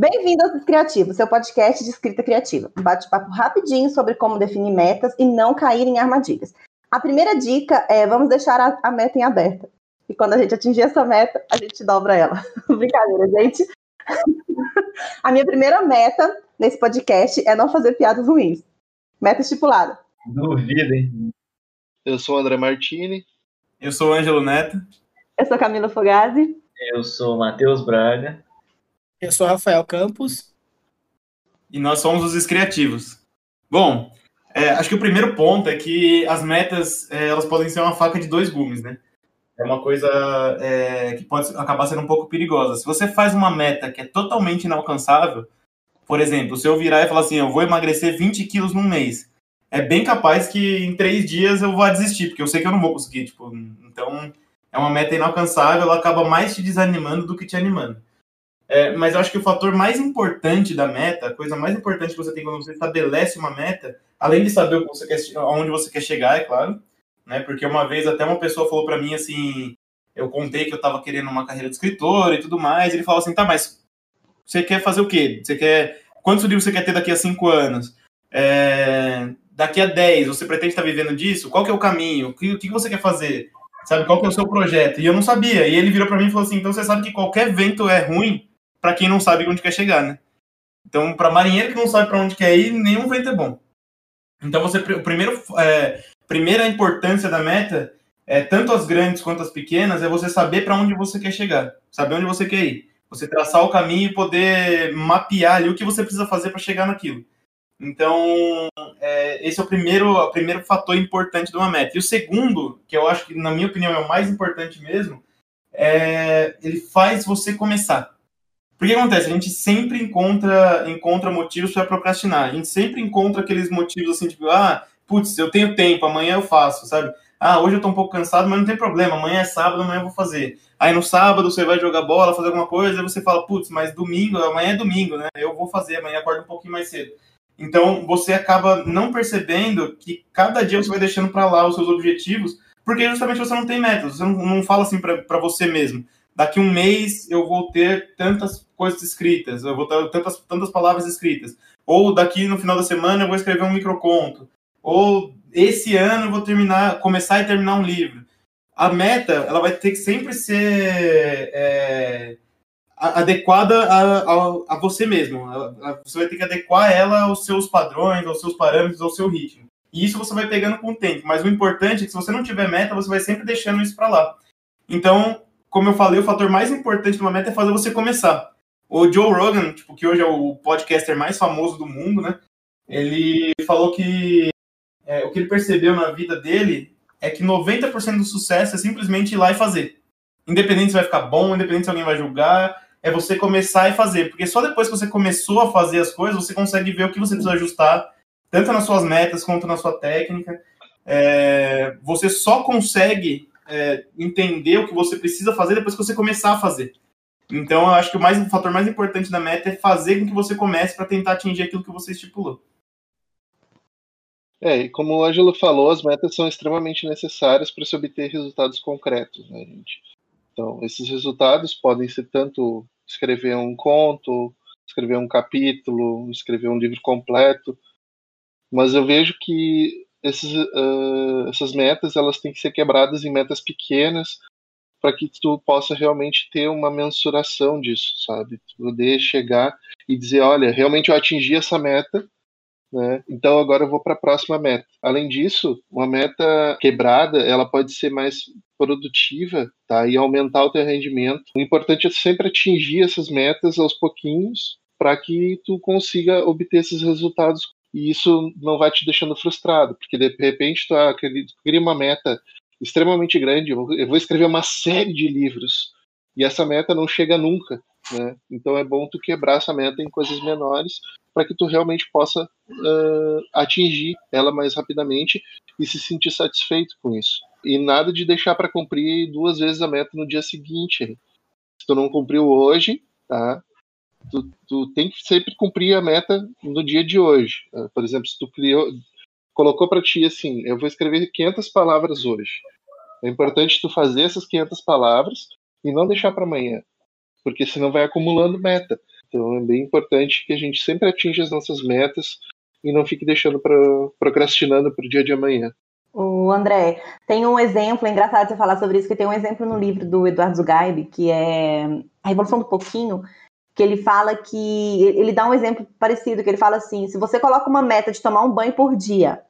Bem-vindo ao Criativo, seu podcast de escrita criativa. Um bate-papo rapidinho sobre como definir metas e não cair em armadilhas. A primeira dica é vamos deixar a, a meta em aberta. E quando a gente atingir essa meta, a gente dobra ela. Brincadeira, gente. a minha primeira meta nesse podcast é não fazer piadas ruins. Meta estipulada. Duvidem. Eu sou o André Martini. Eu sou o Ângelo Neto. Eu sou Camila Fogazzi. Eu sou Matheus Braga. Eu sou Rafael Campos. E nós somos os Escriativos. Bom, é, acho que o primeiro ponto é que as metas é, elas podem ser uma faca de dois gumes, né? É uma coisa é, que pode acabar sendo um pouco perigosa. Se você faz uma meta que é totalmente inalcançável, por exemplo, se eu virar e falar assim, eu vou emagrecer 20 quilos num mês, é bem capaz que em três dias eu vá desistir, porque eu sei que eu não vou conseguir. Tipo, então, é uma meta inalcançável, ela acaba mais te desanimando do que te animando. É, mas eu acho que o fator mais importante da meta, a coisa mais importante que você tem quando você estabelece uma meta, além de saber você quer, aonde você quer chegar, é claro, né? Porque uma vez até uma pessoa falou para mim assim, eu contei que eu estava querendo uma carreira de escritor e tudo mais, e ele falou assim, tá, mas você quer fazer o quê? Você quer quantos livros você quer ter daqui a cinco anos? É, daqui a dez, você pretende estar vivendo disso? Qual que é o caminho? O que, que você quer fazer? Sabe qual que é o seu projeto? E eu não sabia. E ele virou para mim e falou assim: então você sabe que qualquer vento é ruim para quem não sabe onde quer chegar, né? Então, para marinheiro que não sabe para onde quer ir, nenhum vento é bom. Então, você, o primeiro, é, primeira importância da meta, é, tanto as grandes quanto as pequenas, é você saber para onde você quer chegar, saber onde você quer ir. Você traçar o caminho e poder mapear ali o que você precisa fazer para chegar naquilo. Então, é, esse é o primeiro, o primeiro fator importante de uma meta. E o segundo, que eu acho que, na minha opinião, é o mais importante mesmo, é ele faz você começar. Porque acontece? A gente sempre encontra, encontra motivos para procrastinar. A gente sempre encontra aqueles motivos assim, tipo, ah, putz, eu tenho tempo, amanhã eu faço, sabe? Ah, hoje eu tô um pouco cansado, mas não tem problema, amanhã é sábado, amanhã eu vou fazer. Aí no sábado você vai jogar bola, fazer alguma coisa, aí você fala, putz, mas domingo, amanhã é domingo, né? Eu vou fazer, amanhã acordo um pouquinho mais cedo. Então você acaba não percebendo que cada dia você vai deixando para lá os seus objetivos, porque justamente você não tem metas, você não, não fala assim para você mesmo daqui um mês eu vou ter tantas coisas escritas, eu vou ter tantas, tantas palavras escritas. Ou daqui no final da semana eu vou escrever um microconto. Ou esse ano eu vou terminar, começar e terminar um livro. A meta, ela vai ter que sempre ser é, adequada a, a, a, você mesmo. Você vai ter que adequar ela aos seus padrões, aos seus parâmetros, ao seu ritmo. E isso você vai pegando com o tempo. Mas o importante é que se você não tiver meta, você vai sempre deixando isso para lá. Então, como eu falei, o fator mais importante de uma meta é fazer você começar. O Joe Rogan, tipo, que hoje é o podcaster mais famoso do mundo, né? Ele falou que é, o que ele percebeu na vida dele é que 90% do sucesso é simplesmente ir lá e fazer. Independente se vai ficar bom, independente se alguém vai julgar, é você começar e fazer. Porque só depois que você começou a fazer as coisas, você consegue ver o que você precisa ajustar, tanto nas suas metas quanto na sua técnica. É, você só consegue é, entender o que você precisa fazer depois que você começar a fazer. Então, eu acho que o, mais, o fator mais importante da meta é fazer com que você comece para tentar atingir aquilo que você estipulou. É, e como o Ângelo falou, as metas são extremamente necessárias para se obter resultados concretos, né, gente? Então, esses resultados podem ser tanto escrever um conto, escrever um capítulo, escrever um livro completo, mas eu vejo que esses, uh, essas metas elas têm que ser quebradas em metas pequenas para que tu possa realmente ter uma mensuração disso, sabe? poder chegar e dizer, olha, realmente eu atingi essa meta, né? Então agora eu vou para a próxima meta. Além disso, uma meta quebrada, ela pode ser mais produtiva, tá? E aumentar o teu rendimento. O importante é sempre atingir essas metas aos pouquinhos para que tu consiga obter esses resultados e isso não vai te deixando frustrado, porque de repente tu ah, cria uma meta extremamente grande, eu vou escrever uma série de livros, e essa meta não chega nunca, né? Então é bom tu quebrar essa meta em coisas menores para que tu realmente possa uh, atingir ela mais rapidamente e se sentir satisfeito com isso. E nada de deixar para cumprir duas vezes a meta no dia seguinte. Se tu não cumpriu hoje, tá? tu, tu tem que sempre cumprir a meta no dia de hoje. Por exemplo, se tu criou, colocou para ti assim, eu vou escrever 500 palavras hoje. É importante tu fazer essas 500 palavras e não deixar para amanhã, porque senão vai acumulando meta. Então é bem importante que a gente sempre atinja as nossas metas e não fique deixando para procrastinando para o dia de amanhã. O André, tem um exemplo, é engraçado você falar sobre isso, que tem um exemplo no livro do Eduardo Zugaib, que é A Revolução do Pouquinho, que ele fala que ele dá um exemplo parecido, que ele fala assim: se você coloca uma meta de tomar um banho por dia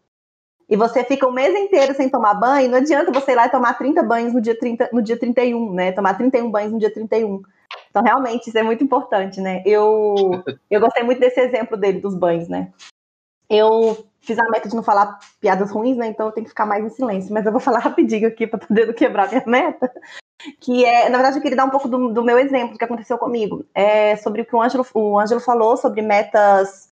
e você fica o mês inteiro sem tomar banho, não adianta você ir lá e tomar 30 banhos no dia, 30, no dia 31, né? Tomar 31 banhos no dia 31. Então, realmente, isso é muito importante, né? Eu, eu gostei muito desse exemplo dele, dos banhos, né? Eu fiz a meta de não falar piadas ruins, né? Então eu tenho que ficar mais em silêncio. Mas eu vou falar rapidinho aqui para poder não quebrar minha meta. Que é, na verdade, eu queria dar um pouco do, do meu exemplo, do que aconteceu comigo. É sobre o que o Ângelo, o Ângelo falou sobre metas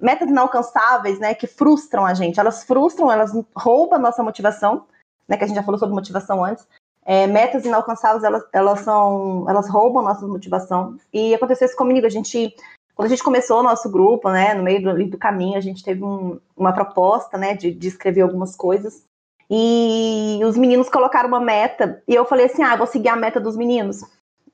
metas inalcançáveis, né, que frustram a gente. Elas frustram, elas roubam a nossa motivação, né, que a gente já falou sobre motivação antes. É, metas inalcançáveis, elas, elas são, elas roubam a nossa motivação. E aconteceu isso comigo, a gente quando a gente começou o nosso grupo, né, no meio do, do caminho, a gente teve um, uma proposta, né, de, de, escrever algumas coisas. E os meninos colocaram uma meta, e eu falei assim: ah, vou seguir a meta dos meninos.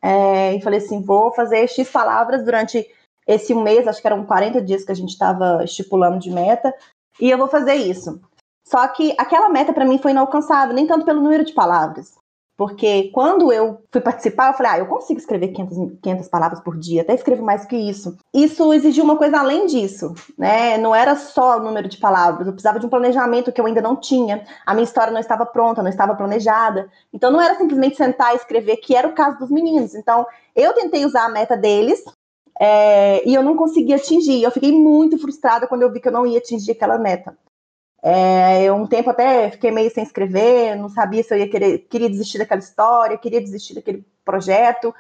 É, e falei assim: vou fazer X palavras durante esse um mês, acho que eram 40 dias que a gente estava estipulando de meta, e eu vou fazer isso. Só que aquela meta para mim foi inalcançável, nem tanto pelo número de palavras, porque quando eu fui participar, eu falei, ah, eu consigo escrever 500, 500 palavras por dia, até escrevo mais que isso. Isso exigiu uma coisa além disso, né? Não era só o número de palavras, eu precisava de um planejamento que eu ainda não tinha. A minha história não estava pronta, não estava planejada. Então não era simplesmente sentar e escrever, que era o caso dos meninos. Então eu tentei usar a meta deles, é, e eu não consegui atingir. Eu fiquei muito frustrada quando eu vi que eu não ia atingir aquela meta. É, eu, um tempo até fiquei meio sem escrever, não sabia se eu ia querer, queria desistir daquela história, queria desistir daquele projeto,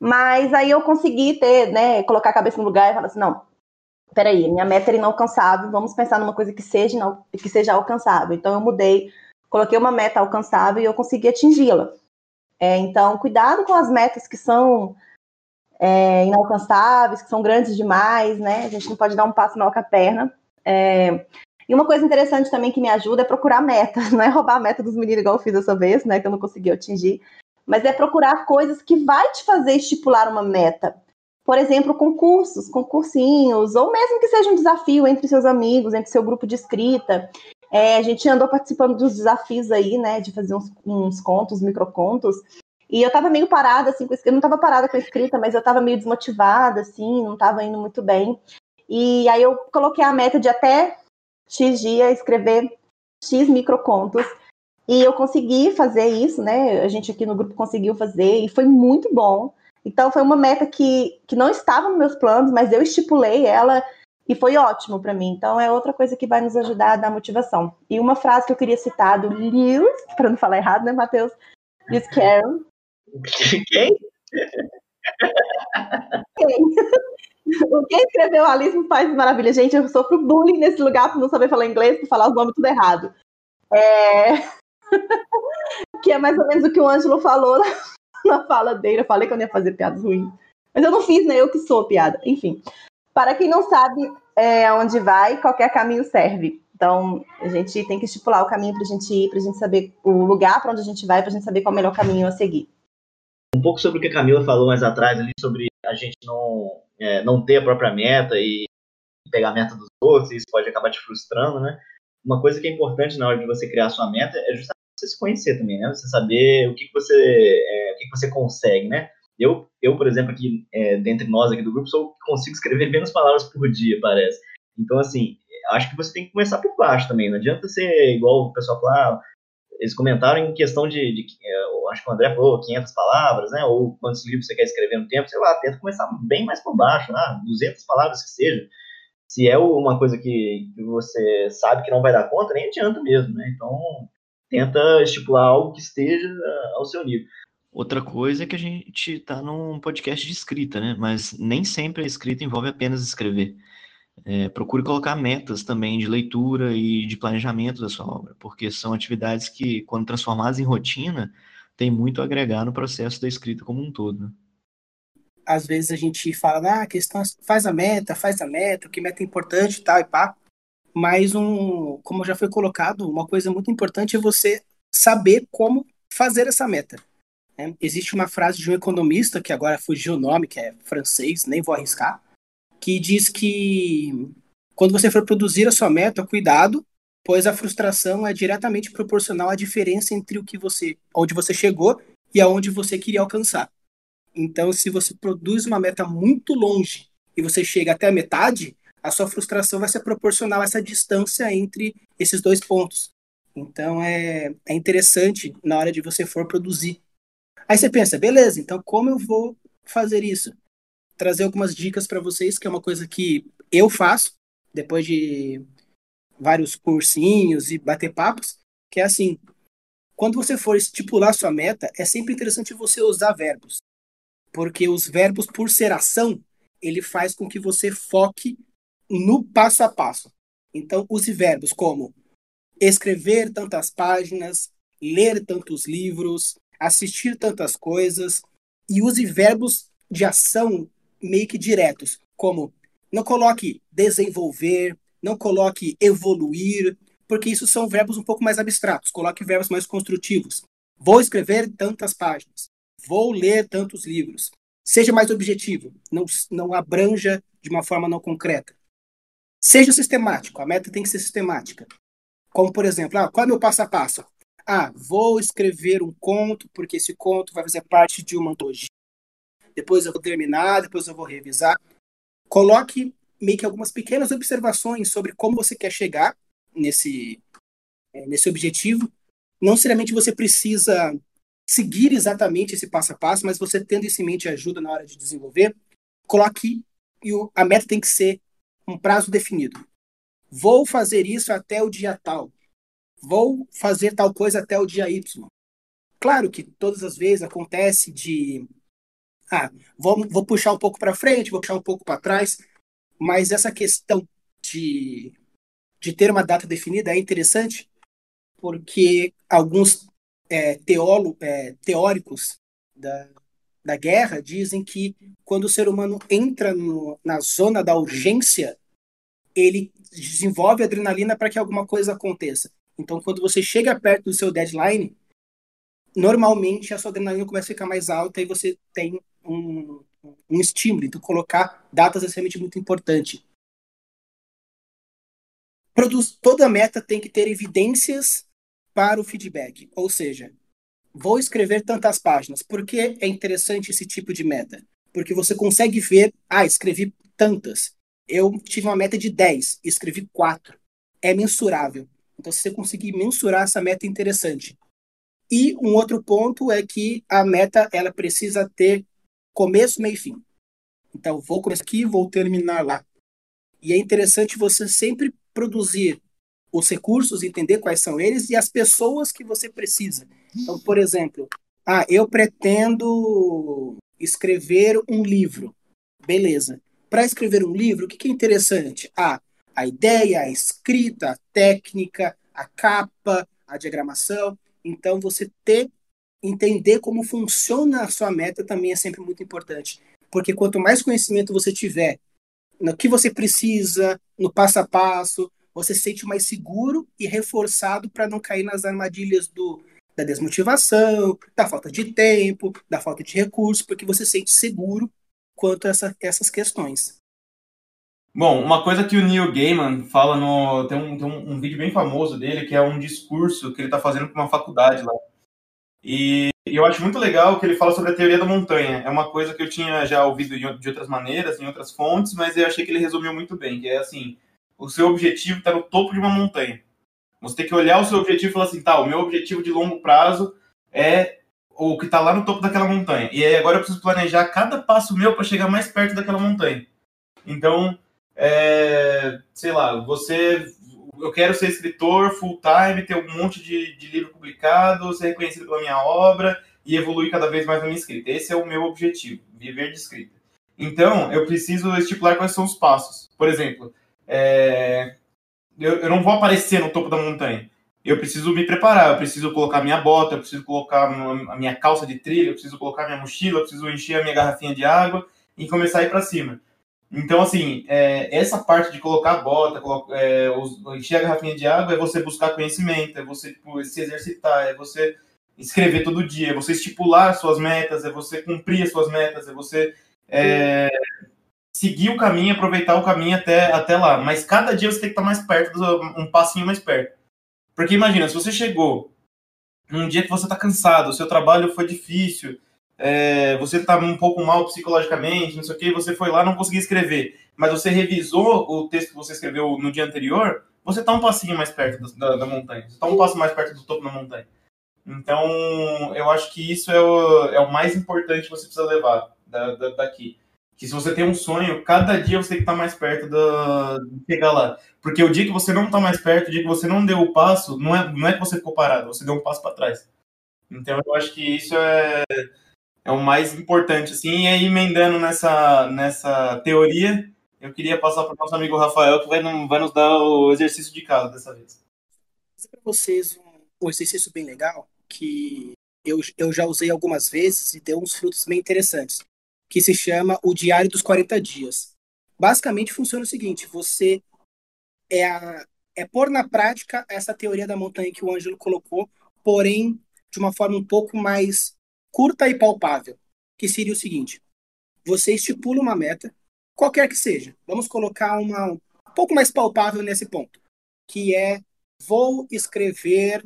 mas aí eu consegui ter, né, colocar a cabeça no lugar e falar assim, não, peraí, minha meta era inalcançável, vamos pensar numa coisa que seja, que seja alcançável. Então eu mudei, coloquei uma meta alcançável e eu consegui atingi-la. É, então, cuidado com as metas que são é, inalcançáveis, que são grandes demais, né? A gente não pode dar um passo maior que a perna. É, e uma coisa interessante também que me ajuda é procurar metas, não é roubar a meta dos meninos igual eu fiz dessa vez, né, que eu não consegui atingir, mas é procurar coisas que vai te fazer estipular uma meta. Por exemplo, concursos, concursinhos, ou mesmo que seja um desafio entre seus amigos, entre seu grupo de escrita. É, a gente andou participando dos desafios aí, né, de fazer uns, uns contos, microcontos, e eu tava meio parada, assim, eu não tava parada com a escrita, mas eu tava meio desmotivada, assim, não tava indo muito bem. E aí eu coloquei a meta de até X dia escrever X microcontos. E eu consegui fazer isso, né? A gente aqui no grupo conseguiu fazer e foi muito bom. Então foi uma meta que, que não estava nos meus planos, mas eu estipulei ela e foi ótimo para mim. Então é outra coisa que vai nos ajudar a dar motivação. E uma frase que eu queria citar do Lewis, para não falar errado, né, Matheus? Lewis Carroll. Quem? Quem? Quem escreveu Alice no Maravilha? Gente, eu sofro bullying nesse lugar por não saber falar inglês, por falar os nomes tudo errado. É... que é mais ou menos o que o Ângelo falou na fala dele. Eu falei que eu não ia fazer piadas ruins. Mas eu não fiz, né? Eu que sou piada. Enfim. Para quem não sabe é, onde vai, qualquer caminho serve. Então, a gente tem que estipular o caminho para a gente ir, para a gente saber o lugar para onde a gente vai, para a gente saber qual é o melhor caminho a seguir. Um pouco sobre o que a Camila falou mais atrás, ali, sobre a gente não é, não ter a própria meta e pegar a meta dos outros, e isso pode acabar te frustrando, né? Uma coisa que é importante na hora de você criar a sua meta é justamente você se conhecer também, né? Você saber o que, que você é, o que, que você consegue, né? Eu, eu por exemplo, aqui, é, dentre nós aqui do grupo, sou consigo escrever menos palavras por dia, parece. Então, assim, acho que você tem que começar por baixo também. Não adianta ser igual o pessoal falar, ah, eles comentaram em questão de, de, eu acho que o André falou 500 palavras, né, ou quantos livros você quer escrever no tempo, sei lá, tenta começar bem mais por baixo, né, 200 palavras que seja. Se é uma coisa que, que você sabe que não vai dar conta, nem adianta mesmo, né, então tenta estipular algo que esteja ao seu nível. Outra coisa é que a gente está num podcast de escrita, né, mas nem sempre a escrita envolve apenas escrever. É, procure colocar metas também de leitura e de planejamento da sua obra, porque são atividades que, quando transformadas em rotina, têm muito a agregar no processo da escrita como um todo. Né? Às vezes a gente fala, ah, a questão é, faz a meta, faz a meta, que meta é importante e tal, e pá. Mas, um, como já foi colocado, uma coisa muito importante é você saber como fazer essa meta. Né? Existe uma frase de um economista, que agora fugiu o nome, que é francês, nem vou arriscar, que diz que quando você for produzir a sua meta, cuidado, pois a frustração é diretamente proporcional à diferença entre o que você, onde você chegou e aonde você queria alcançar. Então, se você produz uma meta muito longe e você chega até a metade, a sua frustração vai ser proporcional a essa distância entre esses dois pontos. Então, é, é interessante na hora de você for produzir. Aí você pensa, beleza, então como eu vou fazer isso? Trazer algumas dicas para vocês, que é uma coisa que eu faço depois de vários cursinhos e bater papos, que é assim, quando você for estipular sua meta, é sempre interessante você usar verbos porque os verbos, por ser ação, ele faz com que você foque no passo a passo. Então, use verbos como escrever tantas páginas, ler tantos livros, assistir tantas coisas, e use verbos de ação meio que diretos, como não coloque desenvolver, não coloque evoluir, porque isso são verbos um pouco mais abstratos. Coloque verbos mais construtivos. Vou escrever tantas páginas vou ler tantos livros. Seja mais objetivo, não, não abranja de uma forma não concreta. Seja sistemático, a meta tem que ser sistemática. Como, por exemplo, ah, qual é meu passo a passo? Ah, vou escrever um conto, porque esse conto vai fazer parte de uma antologia. Depois eu vou terminar, depois eu vou revisar. Coloque meio que algumas pequenas observações sobre como você quer chegar nesse, eh, nesse objetivo. Não necessariamente você precisa seguir exatamente esse passo a passo, mas você tendo isso em mente ajuda na hora de desenvolver. Coloque e a meta tem que ser um prazo definido. Vou fazer isso até o dia tal. Vou fazer tal coisa até o dia Y. Claro que todas as vezes acontece de ah, vou, vou puxar um pouco para frente, vou puxar um pouco para trás, mas essa questão de, de ter uma data definida é interessante porque alguns é, teólo, é, teóricos da, da guerra dizem que quando o ser humano entra no, na zona da urgência, ele desenvolve adrenalina para que alguma coisa aconteça. Então, quando você chega perto do seu deadline, normalmente a sua adrenalina começa a ficar mais alta e você tem um, um estímulo. Então, colocar datas é realmente muito importante. Produz, toda meta tem que ter evidências para o feedback. Ou seja, vou escrever tantas páginas. Por que é interessante esse tipo de meta? Porque você consegue ver, ah, escrevi tantas. Eu tive uma meta de 10, escrevi 4. É mensurável. Então, se você conseguir mensurar essa meta, é interessante. E um outro ponto é que a meta ela precisa ter começo, meio e fim. Então, vou começar aqui, vou terminar lá. E é interessante você sempre produzir os recursos, entender quais são eles e as pessoas que você precisa. Então, por exemplo, ah, eu pretendo escrever um livro. Beleza. Para escrever um livro, o que, que é interessante? Ah, a ideia, a escrita, a técnica, a capa, a diagramação. Então, você ter, entender como funciona a sua meta também é sempre muito importante. Porque quanto mais conhecimento você tiver no que você precisa, no passo a passo, você se sente mais seguro e reforçado para não cair nas armadilhas do, da desmotivação, da falta de tempo, da falta de recursos, porque você se sente seguro quanto a essa, essas questões. Bom, uma coisa que o Neil Gaiman fala no. Tem, um, tem um, um vídeo bem famoso dele, que é um discurso que ele está fazendo para uma faculdade lá. E, eu acho muito legal que ele fala sobre a teoria da montanha. É uma coisa que eu tinha já ouvido de, outras maneiras, em outras fontes, mas eu achei que ele resumiu muito bem, que é assim, o seu objetivo está no topo de uma montanha. Você tem que olhar o seu objetivo e falar assim, tá, o meu objetivo de longo prazo é o que está lá no topo daquela montanha. E agora eu preciso planejar cada passo meu para chegar mais perto daquela montanha. Então, é, sei lá, você, eu quero ser escritor full time, ter um monte de, de livro publicado, ser reconhecido pela minha obra e evoluir cada vez mais na minha escrita. Esse é o meu objetivo, viver de escrita. Então, eu preciso estipular quais são os passos. Por exemplo, é, eu, eu não vou aparecer no topo da montanha. Eu preciso me preparar, eu preciso colocar minha bota, eu preciso colocar a minha calça de trilha, eu preciso colocar minha mochila, eu preciso encher a minha garrafinha de água e começar a ir para cima. Então, assim, é, essa parte de colocar a bota, é, encher a garrafinha de água, é você buscar conhecimento, é você tipo, se exercitar, é você escrever todo dia, é você estipular suas metas, é você cumprir as suas metas, é você é, seguir o caminho, aproveitar o caminho até, até lá. Mas cada dia você tem que estar mais perto, um passinho mais perto. Porque imagina, se você chegou um dia que você está cansado, o seu trabalho foi difícil, é, você está um pouco mal psicologicamente, não sei o que, você foi lá não conseguiu escrever, mas você revisou o texto que você escreveu no dia anterior, você está um passinho mais perto da, da montanha, você está um passo mais perto do topo da montanha. Então, eu acho que isso é o, é o mais importante que você precisa levar da, da, daqui. Que se você tem um sonho, cada dia você tem que estar tá mais perto da, de chegar lá. Porque o dia que você não está mais perto, o dia que você não deu o passo, não é, não é que você ficou parado, você deu um passo para trás. Então, eu acho que isso é, é o mais importante. Assim, e aí, emendando nessa, nessa teoria, eu queria passar para o nosso amigo Rafael, que vai, vai nos dar o exercício de casa dessa vez. Para vocês um, um exercício bem legal, que eu, eu já usei algumas vezes e deu uns frutos bem interessantes, que se chama o Diário dos 40 Dias. Basicamente funciona o seguinte: você é, a, é pôr na prática essa teoria da montanha que o Ângelo colocou, porém de uma forma um pouco mais curta e palpável, que seria o seguinte: você estipula uma meta, qualquer que seja. Vamos colocar uma um pouco mais palpável nesse ponto, que é vou escrever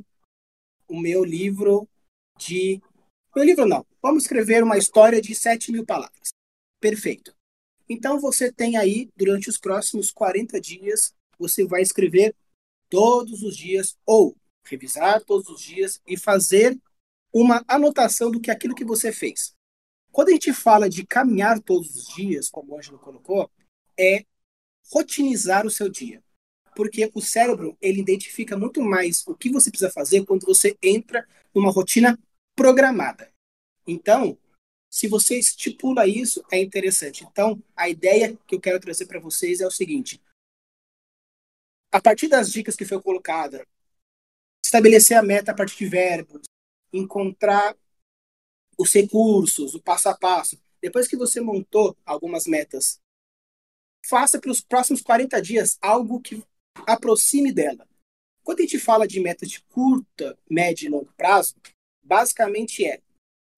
o meu livro de. Meu livro não. Vamos escrever uma história de 7 mil palavras. Perfeito. Então você tem aí, durante os próximos 40 dias, você vai escrever todos os dias, ou revisar todos os dias e fazer uma anotação do que aquilo que você fez. Quando a gente fala de caminhar todos os dias, como o Ângelo colocou, é rotinizar o seu dia porque o cérebro ele identifica muito mais o que você precisa fazer quando você entra numa rotina programada. Então, se você estipula isso, é interessante. Então, a ideia que eu quero trazer para vocês é o seguinte: a partir das dicas que foi colocada, estabelecer a meta a partir de verbos, encontrar os recursos, o passo a passo. Depois que você montou algumas metas, faça para os próximos 40 dias algo que aproxime dela. Quando a gente fala de metas de curta, média e longo prazo, basicamente é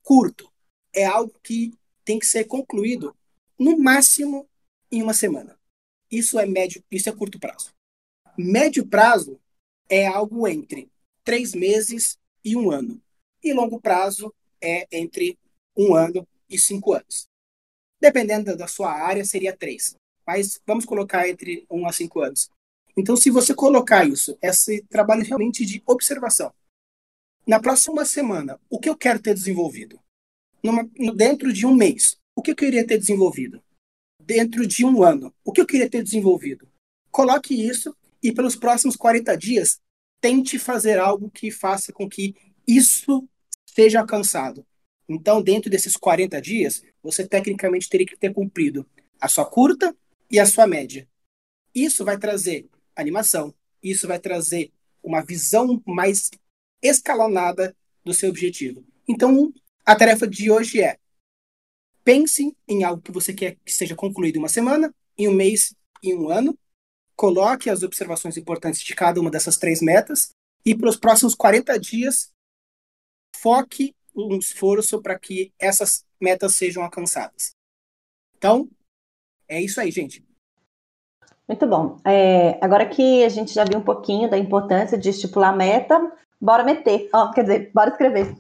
curto, é algo que tem que ser concluído no máximo em uma semana. Isso é médio, isso é curto prazo. Médio prazo é algo entre três meses e um ano. E longo prazo é entre um ano e cinco anos. Dependendo da sua área, seria três. Mas vamos colocar entre um a cinco anos. Então, se você colocar isso, esse trabalho realmente de observação, na próxima semana, o que eu quero ter desenvolvido? Numa, dentro de um mês, o que eu queria ter desenvolvido? Dentro de um ano, o que eu queria ter desenvolvido? Coloque isso e, pelos próximos 40 dias, tente fazer algo que faça com que isso seja alcançado. Então, dentro desses 40 dias, você tecnicamente teria que ter cumprido a sua curta e a sua média. Isso vai trazer animação. Isso vai trazer uma visão mais escalonada do seu objetivo. Então, a tarefa de hoje é pense em algo que você quer que seja concluído em uma semana, em um mês, em um ano. Coloque as observações importantes de cada uma dessas três metas e para os próximos 40 dias foque um esforço para que essas metas sejam alcançadas. Então, é isso aí, gente. Muito bom. É, agora que a gente já viu um pouquinho da importância de estipular meta, bora meter. Oh, quer dizer, bora escrever.